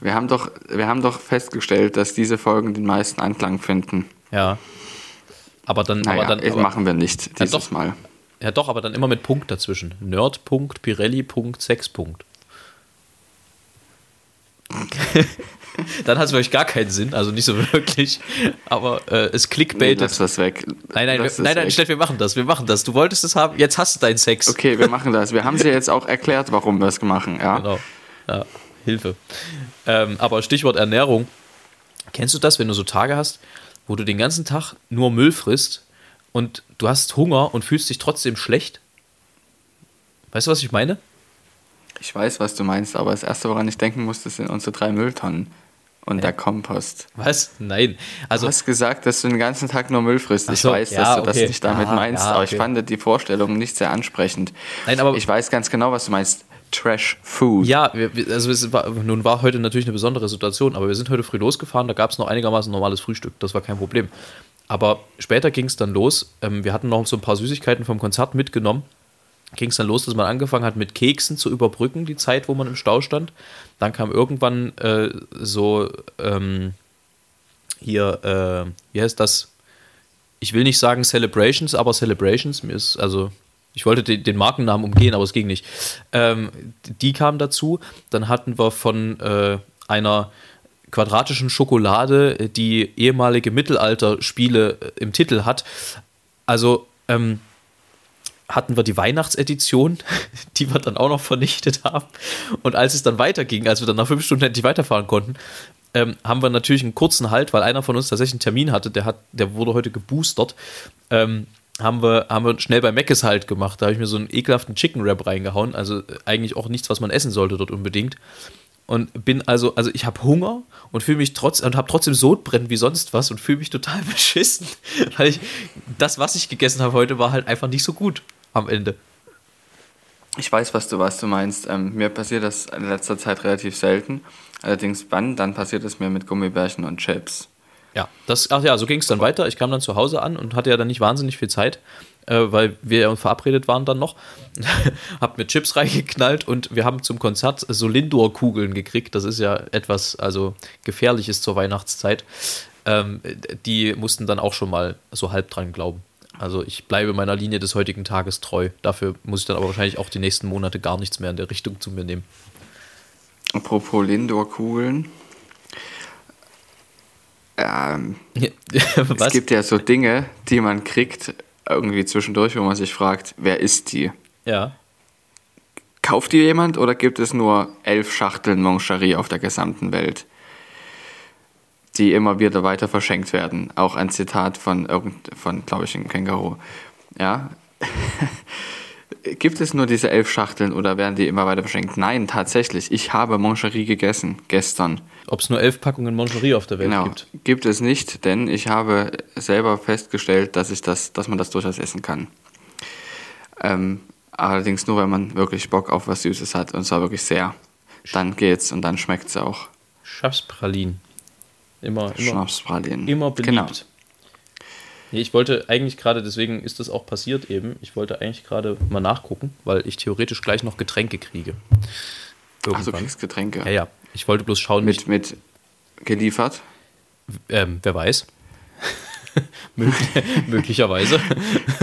S3: Wir haben, doch, wir haben doch festgestellt, dass diese Folgen den meisten Anklang finden.
S2: Ja. Aber dann,
S3: Naja,
S2: aber dann aber,
S3: machen wir nicht dieses
S2: doch.
S3: Mal.
S2: ja doch, aber dann immer mit Punkt dazwischen. Nerd. Punkt, Pirelli. Punkt, Sex. Punkt. dann hat es wirklich gar keinen Sinn, also nicht so wirklich. Aber äh, es
S3: Nee,
S2: clickbaitet.
S3: lass das weg.
S2: nein, nein, wir, nein, nein. Steff, wir machen das, wir machen das. Du wolltest es haben, jetzt hast du deinen Sex.
S3: Okay, wir machen das. Wir haben sie jetzt auch erklärt, warum wir es machen. Ja?
S2: Genau. Ja, Hilfe. Ähm, aber Stichwort Ernährung. Kennst du das, wenn du so Tage hast, wo du den ganzen Tag nur Müll frisst und du hast Hunger und fühlst dich trotzdem schlecht? Weißt du, was ich meine?
S3: Ich weiß, was du meinst, aber das Erste, woran ich denken musste, sind unsere drei Mülltonnen und der Kompost.
S2: Was? Nein. Also,
S3: Du hast gesagt, dass du den ganzen Tag nur Müll frisst.
S2: Ach
S3: Ich
S2: so,
S3: weiß,
S2: ja,
S3: dass du das
S2: okay.
S3: nicht damit
S2: Ja,
S3: meinst,
S2: ja,
S3: aber ich
S2: okay.
S3: fand die Vorstellung nicht sehr ansprechend.
S2: Nein, aber-
S3: ich weiß ganz genau, was du meinst. Trash Food.
S2: ja, wir, also war, nun war heute natürlich eine besondere Situation, aber wir sind heute früh losgefahren, da gab es noch einigermaßen normales Frühstück, das war kein Problem. Aber später ging es dann los, ähm, wir hatten noch so ein paar Süßigkeiten vom Konzert mitgenommen, ging es dann los, dass man angefangen hat mit Keksen zu überbrücken, die Zeit, wo man im Stau stand. Dann kam irgendwann äh, so ähm, hier, äh, wie heißt das? Ich will nicht sagen Celebrations, aber Celebrations. Mir ist, also, ich wollte den, den Markennamen umgehen, aber es ging nicht. Ähm, die kamen dazu. Dann hatten wir von äh, einer quadratischen Schokolade, äh, die ehemalige Mittelalterspiele äh, im Titel hat. Also, ähm, hatten wir die Weihnachtsedition, die wir dann auch noch vernichtet haben. Und als es dann weiterging, als wir dann nach fünf Stunden endlich weiterfahren konnten, ähm, haben wir natürlich einen kurzen Halt, weil einer von uns tatsächlich einen Termin hatte, der, hat, der wurde heute geboostert. Ähm, haben wir, haben wir schnell bei Meckes halt gemacht. Da habe ich mir so einen ekelhaften Chicken Wrap reingehauen. Also äh, eigentlich auch nichts, was man essen sollte dort unbedingt. Und bin also, also ich habe Hunger und fühle mich trotz und habe trotzdem Sodbrennen wie sonst was und fühle mich total beschissen, weil ich das, was ich gegessen habe heute, war halt einfach nicht so gut am Ende.
S3: Ich weiß, was du, was du meinst. Ähm, mir passiert das in letzter Zeit relativ selten. Allerdings wann, dann passiert es mir mit Gummibärchen und Chips.
S2: Ja, das, ach ja, so ging es dann weiter. Ich kam dann zu Hause an und hatte ja dann nicht wahnsinnig viel Zeit, äh, weil wir verabredet waren dann noch. hab mir Chips reingeknallt und wir haben zum Konzert so Lindor-Kugeln gekriegt. Das ist ja etwas, also gefährliches zur Weihnachtszeit. Ähm, die mussten dann auch schon mal so halb dran glauben. Also ich bleibe meiner Linie des heutigen Tages treu. Dafür muss ich dann aber wahrscheinlich auch die nächsten Monate gar nichts mehr in der Richtung zu mir nehmen.
S3: Apropos Lindor-Kugeln. Ähm? Es gibt ja so Dinge, die man kriegt irgendwie zwischendurch, wo man sich fragt, wer ist die?
S2: ja.
S3: Kauft die jemand oder gibt es nur elf Schachteln Moncherie auf der gesamten Welt, die immer wieder weiter verschenkt werden? Auch ein Zitat von, irgend, von glaube ich, einem Känguru. Ja. gibt es nur diese elf Schachteln oder werden die immer weiter verschenkt? Nein, tatsächlich. Ich habe Moncherie gegessen, gestern.
S2: Ob es nur elf Packungen Moncherie auf der Welt
S3: Genau,
S2: gibt.
S3: gibt es nicht, denn ich habe selber festgestellt, dass, ich das, dass man das durchaus essen kann. Ähm, allerdings nur, wenn man wirklich Bock auf was Süßes hat und zwar wirklich sehr. Dann geht's und dann schmeckt's auch.
S2: Schafspralin. Immer, immer,
S3: Schnapspralinen.
S2: immer beliebt.
S3: Genau.
S2: Nee, ich wollte eigentlich gerade, deswegen ist das auch passiert eben, ich wollte eigentlich gerade mal nachgucken, weil ich theoretisch gleich noch Getränke kriege.
S3: Ach, du
S2: Irgendwann.
S3: kriegst Getränke.
S2: ja, ja. Ich wollte bloß schauen,
S3: Mit, mit geliefert.
S2: ähm, wer weiß. Möglich, möglicherweise.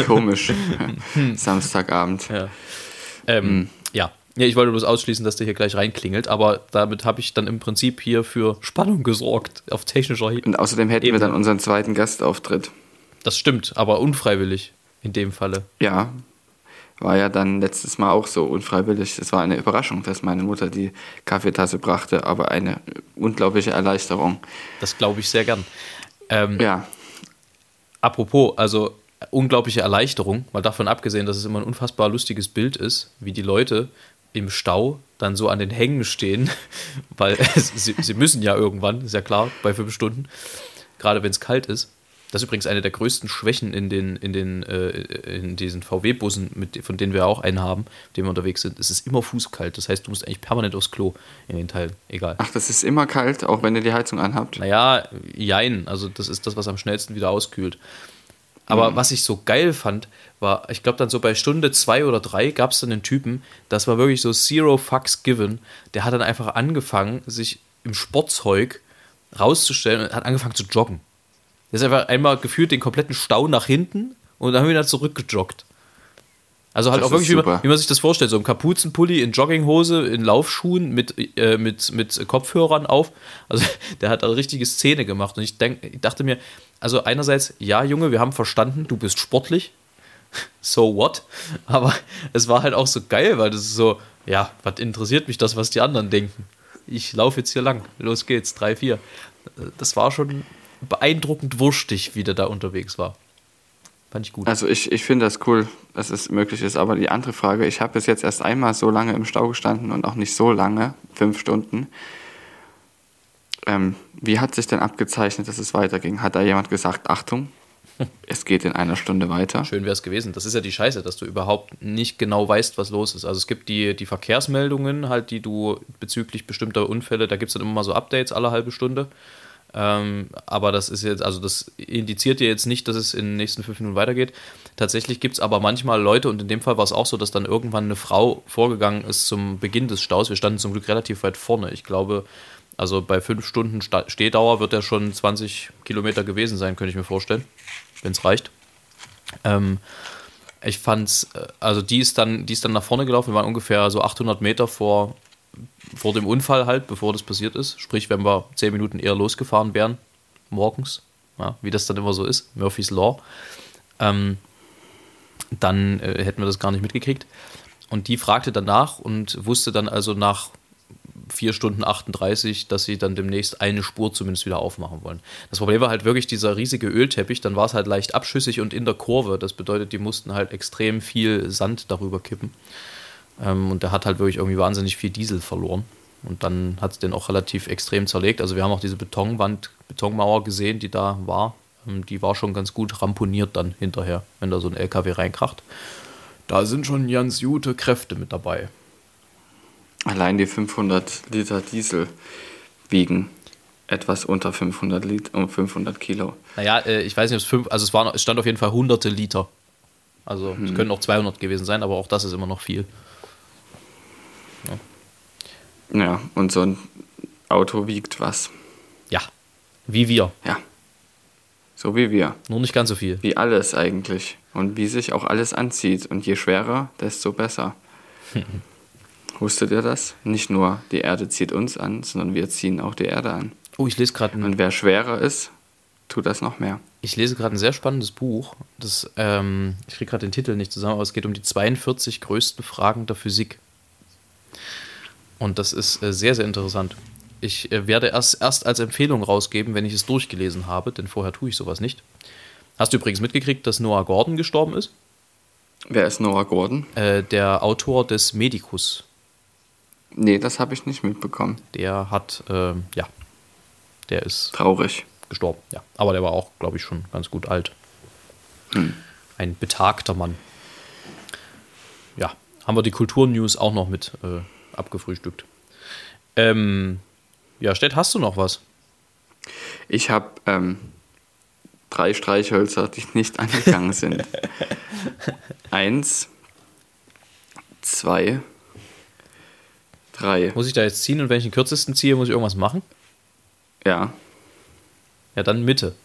S3: Komisch. Samstagabend.
S2: Ja. Ähm, ja. ja, ich wollte bloß ausschließen, dass der hier gleich reinklingelt, aber damit habe ich dann im Prinzip hier für Spannung gesorgt auf technischer Ebene.
S3: Und außerdem hätten
S2: Eben.
S3: wir dann unseren zweiten Gastauftritt.
S2: Das stimmt, aber unfreiwillig in dem Falle.
S3: Ja, war ja dann letztes Mal auch so unfreiwillig. Es war eine Überraschung, dass meine Mutter die Kaffeetasse brachte, aber eine unglaubliche Erleichterung.
S2: Das glaube ich sehr gern. Ähm,
S3: Ja,
S2: Apropos, also unglaubliche Erleichterung, mal davon abgesehen, dass es immer ein unfassbar lustiges Bild ist, wie die Leute im Stau dann so an den Hängen stehen, weil sie, sie müssen ja irgendwann, ist ja klar, bei fünf Stunden, gerade wenn es kalt ist. Das ist übrigens eine der größten Schwächen in, den, in, den, äh, in diesen VW-Bussen, von denen wir auch einen haben, mit denen wir unterwegs sind. Es ist immer fußkalt. Das heißt, du musst eigentlich permanent aufs Klo in den Teilen. Egal.
S3: ach, das ist immer kalt, auch wenn ihr die Heizung anhabt.
S2: Naja, jein. Also das ist das, was am schnellsten wieder auskühlt. Aber was ich so geil fand, war, ich glaube dann so bei Stunde zwei oder drei gab es dann einen Typen, das war wirklich so zero fucks given. Der hat dann einfach angefangen, sich im Sportzeug rauszustellen und hat angefangen zu joggen. Der ist einfach einmal gefühlt den kompletten Stau nach hinten und dann wieder zurückgejoggt. Also halt
S3: Das
S2: auch wirklich, wie man, wie man sich das vorstellt, so im Kapuzenpulli, in Jogginghose, in Laufschuhen mit, äh, mit, mit Kopfhörern auf. Also der hat eine richtige Szene gemacht. Und ich, denk, ich dachte mir, also einerseits, ja Junge, wir haben verstanden, du bist sportlich. So what? Aber es war halt auch so geil, weil das ist so, ja, was interessiert mich das, was die anderen denken? Ich laufe jetzt hier lang. Los geht's, drei, vier. Das war schon beeindruckend wurstig, wie der da unterwegs war. Fand ich gut.
S3: Also ich, ich finde das cool, dass es möglich ist. Aber die andere Frage, ich habe bis jetzt erst einmal so lange im Stau gestanden und auch nicht so lange, fünf Stunden. Ähm, wie hat sich denn abgezeichnet, dass es weiterging? Hat da jemand gesagt, Achtung, es geht in einer Stunde weiter?
S2: Schön wäre es gewesen. Das ist ja die Scheiße, dass du überhaupt nicht genau weißt, was los ist. Also es gibt die, die Verkehrsmeldungen, halt, die du bezüglich bestimmter Unfälle, da gibt es dann immer mal so Updates alle halbe Stunde. Ähm, aber das ist jetzt, also das indiziert dir jetzt nicht, dass es in den nächsten fünf Minuten weitergeht. Tatsächlich gibt es aber manchmal Leute, und in dem Fall war es auch so, dass dann irgendwann eine Frau vorgegangen ist zum Beginn des Staus. Wir standen zum Glück relativ weit vorne. Ich glaube, also bei fünf Stunden Stehdauer wird er schon 20 Kilometer gewesen sein, könnte ich mir vorstellen, wenn es reicht. Ähm, ich fand's, äh, also die ist dann, die ist dann nach vorne gelaufen. Wir waren ungefähr so 800 Meter vor, vor dem Unfall halt, bevor das passiert ist. Sprich, wenn wir 10 Minuten eher losgefahren wären, morgens, ja, wie das dann immer so ist, Murphy's Law, ähm, dann äh, hätten wir das gar nicht mitgekriegt. Und die fragte danach und wusste dann also nach 4 Stunden 38, dass sie dann demnächst eine Spur zumindest wieder aufmachen wollen. Das Problem war halt wirklich dieser riesige Ölteppich, dann war es halt leicht abschüssig und in der Kurve. Das bedeutet, die mussten halt extrem viel Sand darüber kippen. Ähm, und der hat halt wirklich irgendwie wahnsinnig viel Diesel verloren. Und dann hat es den auch relativ extrem zerlegt. Also wir haben auch diese Betonwand, Betonmauer gesehen, die da war. Ähm, Die war schon ganz gut ramponiert dann hinterher, wenn da so ein LKW reinkracht. Da sind schon ganz gute Kräfte mit dabei.
S3: Allein die 500 Liter Diesel wiegen etwas unter 500, Lit um 500 Kilo.
S2: Naja, äh, ich weiß nicht, ob es fünf, also es, waren, es stand auf jeden Fall hunderte Liter. Also es können auch 200 gewesen sein, aber auch das ist immer noch viel.
S3: Ja, und so ein Auto wiegt was.
S2: Ja, wie wir.
S3: Ja. So wie wir.
S2: Nur nicht ganz so viel.
S3: Wie alles eigentlich. Und wie sich auch alles anzieht. Und je schwerer, desto besser. Wusstet ihr das? Nicht nur die Erde zieht uns an, sondern wir ziehen auch die Erde an.
S2: Oh, ich lese gerade ein,
S3: Und wer schwerer ist, tut das noch mehr.
S2: ich lese gerade ein sehr spannendes Buch. Das, ähm, ich kriege gerade den Titel nicht zusammen, aber es geht um die 42 größten Fragen der Physik. Und das ist äh, sehr, sehr interessant. Ich äh, werde erst, erst als Empfehlung rausgeben, wenn ich es durchgelesen habe, denn vorher tue ich sowas nicht. Hast du übrigens mitgekriegt, dass Noah Gordon gestorben ist?
S3: Wer ist Noah Gordon?
S2: Äh, der Autor des Medicus.
S3: Nee, das habe ich nicht mitbekommen.
S2: Der hat, ähm, ja, der ist
S3: Traurig.
S2: gestorben, ja. Aber der war auch, glaube ich, schon ganz gut alt. Ein betagter Mann. Ja, haben wir die Kulturnews auch noch mit äh, abgefrühstückt. Ähm, ja, Stett, hast du noch was?
S3: Ich habe ähm, drei Streichhölzer, die nicht angegangen sind. Eins, zwei, drei.
S2: Muss ich da jetzt ziehen und wenn ich den kürzesten ziehe, muss ich irgendwas machen?
S3: Ja,
S2: Ja, dann Mitte.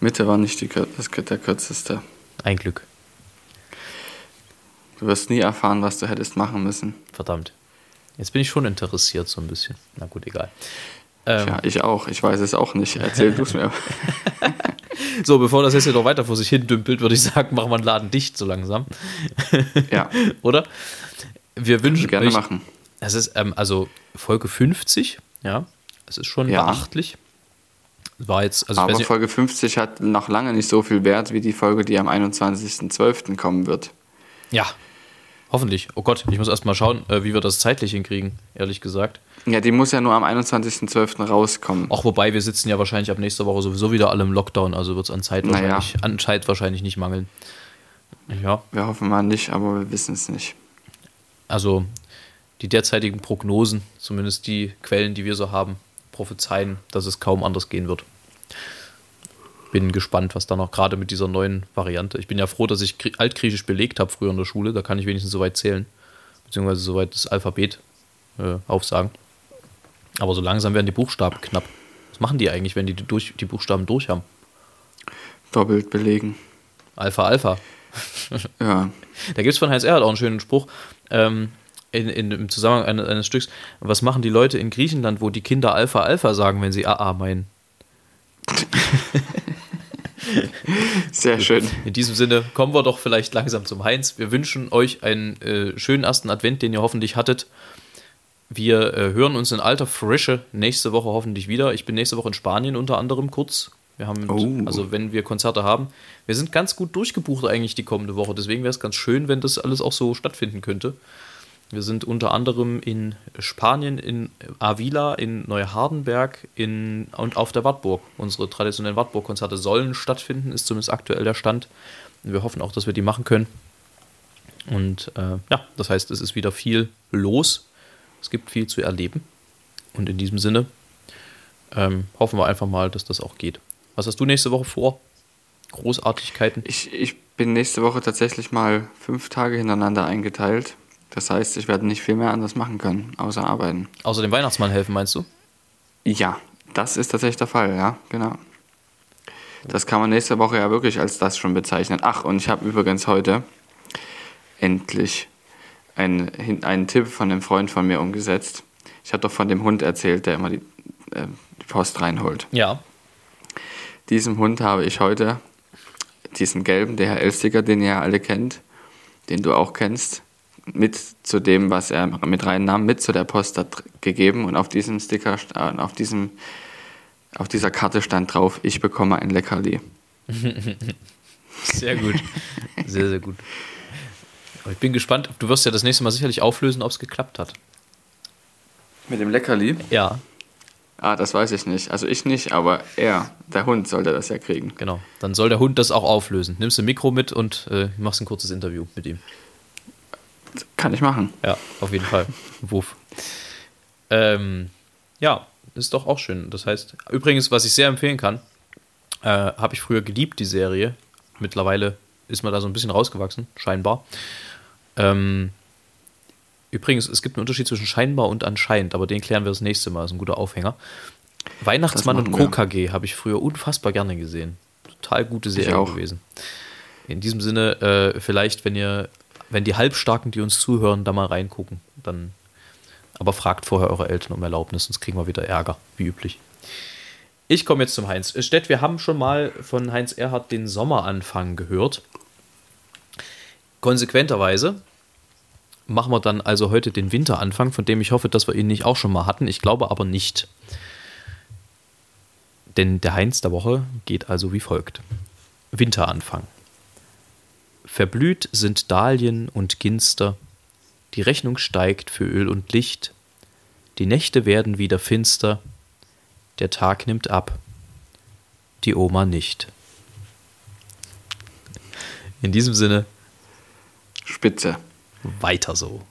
S3: Mitte war nicht die, das, der kürzeste.
S2: Ein Glück.
S3: Du wirst nie erfahren, was du hättest machen müssen.
S2: Verdammt. Jetzt bin ich schon interessiert, so ein bisschen. Na gut, egal. Ähm,
S3: Ja, ich auch. Ich weiß es auch nicht. Erzähl du es mir.
S2: So, bevor das jetzt hier noch weiter vor sich hin dümpelt, würde ich sagen, machen wir den Laden dicht so langsam.
S3: Ja,
S2: Oder? Wir wünschen
S3: gerne
S2: euch,
S3: machen.
S2: Es ist ähm, also Folge 50, ja. Es ist schon
S3: Ja.
S2: beachtlich. War jetzt, also
S3: Aber Folge 50 hat noch lange nicht so viel Wert wie die Folge, die am 21.12. kommen wird.
S2: Ja, hoffentlich. Oh Gott, ich muss erst mal schauen, äh, wie wir das zeitlich hinkriegen, ehrlich gesagt.
S3: Ja, die muss ja nur am 21.12. rauskommen.
S2: Auch wobei, wir sitzen ja wahrscheinlich ab nächster Woche sowieso wieder alle im Lockdown, also wird es an Zeit
S3: Naja.
S2: wahrscheinlich, an Zeit wahrscheinlich nicht mangeln. Ja,
S3: Wir hoffen mal nicht, aber wir wissen es nicht.
S2: also die derzeitigen Prognosen, zumindest die Quellen, die wir so haben, prophezeien, dass es kaum anders gehen wird. Bin gespannt, was da noch gerade mit dieser neuen Variante. Ich bin ja froh, dass ich Grie- Altgriechisch belegt habe früher in der Schule. Da kann ich wenigstens soweit zählen, beziehungsweise soweit das Alphabet äh, aufsagen. Aber so langsam werden die Buchstaben knapp. Was machen die eigentlich, wenn die die, durch, die Buchstaben durch haben?
S3: Doppelt belegen.
S2: Alpha, Alpha.
S3: Ja.
S2: Da gibt es von Heinz Erhardt auch einen schönen Spruch ähm, in, in, im Zusammenhang eines, eines Stücks. Was machen die Leute in Griechenland, wo die Kinder Alpha, Alpha sagen, wenn sie AA meinen?
S3: Sehr schön.
S2: In diesem Sinne kommen wir doch vielleicht langsam zum Heinz. Wir wünschen euch einen äh, schönen ersten Advent, den ihr hoffentlich hattet. Wir äh, hören uns in alter Frische nächste Woche hoffentlich wieder. Ich bin nächste Woche in Spanien unter anderem kurz. Wir haben,
S3: Oh.
S2: also wenn wir Konzerte haben, wir sind ganz gut durchgebucht eigentlich die kommende Woche. Deswegen wäre es ganz schön, wenn das alles auch so stattfinden könnte. Wir sind unter anderem in Spanien, in Avila, in Neuhardenberg in, und auf der Wartburg. Unsere traditionellen Wartburg-Konzerte sollen stattfinden, ist zumindest aktuell der Stand. Wir hoffen auch, dass wir die machen können. Und äh, ja, das heißt, es ist wieder viel los. Es gibt viel zu erleben. Und in diesem Sinne ähm, hoffen wir einfach mal, dass das auch geht. Was hast du nächste Woche vor? Großartigkeiten?
S3: Ich, ich bin nächste Woche tatsächlich mal fünf Tage hintereinander eingeteilt. Das heißt, ich werde nicht viel mehr anders machen können, außer arbeiten.
S2: Außer dem Weihnachtsmann helfen, meinst du?
S3: Ja, das ist tatsächlich der Fall, ja, genau. Das kann man nächste Woche ja wirklich als das schon bezeichnen. Ach, und ich habe übrigens heute endlich einen, einen Tipp von einem Freund von mir umgesetzt. Ich habe doch von dem Hund erzählt, der immer die, äh, die Post reinholt.
S2: Ja.
S3: Diesem Hund habe ich heute diesen gelben DHL-Sticker, den ihr ja alle kennt, den du auch kennst, mit zu dem, was er mit reinnahm, mit zu der Post gegeben und auf diesem Sticker, st- äh, auf diesem, auf dieser Karte stand drauf, ich bekomme ein Leckerli.
S2: Sehr gut. Sehr, sehr gut. Aber ich bin gespannt. Du wirst ja das nächste Mal sicherlich auflösen, ob es geklappt hat.
S3: Mit dem Leckerli?
S2: Ja,
S3: Ah, das weiß ich nicht. Also ich nicht, aber er, der Hund, sollte das ja kriegen.
S2: genau. Dann soll der Hund das auch auflösen. Nimmst du ein Mikro mit und äh, machst ein kurzes Interview mit ihm.
S3: Kann ich machen.
S2: Ja, auf jeden Fall. Wuff. Ähm, ja, ist doch auch schön. Das heißt, übrigens, was ich sehr empfehlen kann, äh, habe ich früher geliebt, die Serie. Mittlerweile ist man da so ein bisschen rausgewachsen, scheinbar. Ähm, übrigens, es gibt einen Unterschied zwischen scheinbar und anscheinend, aber den klären wir das nächste Mal. Das ist ein guter Aufhänger. Weihnachtsmann und
S3: wir.
S2: KKG habe ich früher unfassbar gerne gesehen. Total gute Serie gewesen. In diesem Sinne, äh, vielleicht, wenn ihr, wenn die Halbstarken, die uns zuhören, da mal reingucken, dann aber fragt vorher eure Eltern um Erlaubnis, sonst kriegen wir wieder Ärger, wie üblich. Ich komme jetzt zum Heinz. Stett, wir haben schon mal von Heinz Erhardt den Sommeranfang gehört. Konsequenterweise machen wir dann also heute den Winteranfang, von dem ich hoffe, dass wir ihn nicht auch schon mal hatten. Ich glaube aber nicht. Denn der Heinz der Woche geht also wie folgt. Winteranfang. Verblüht sind Dahlien und Ginster, die Rechnung steigt für Öl und Licht, die Nächte werden wieder finster, der Tag nimmt ab, die Oma nicht. In diesem Sinne,
S3: Spitze.
S2: weiter so.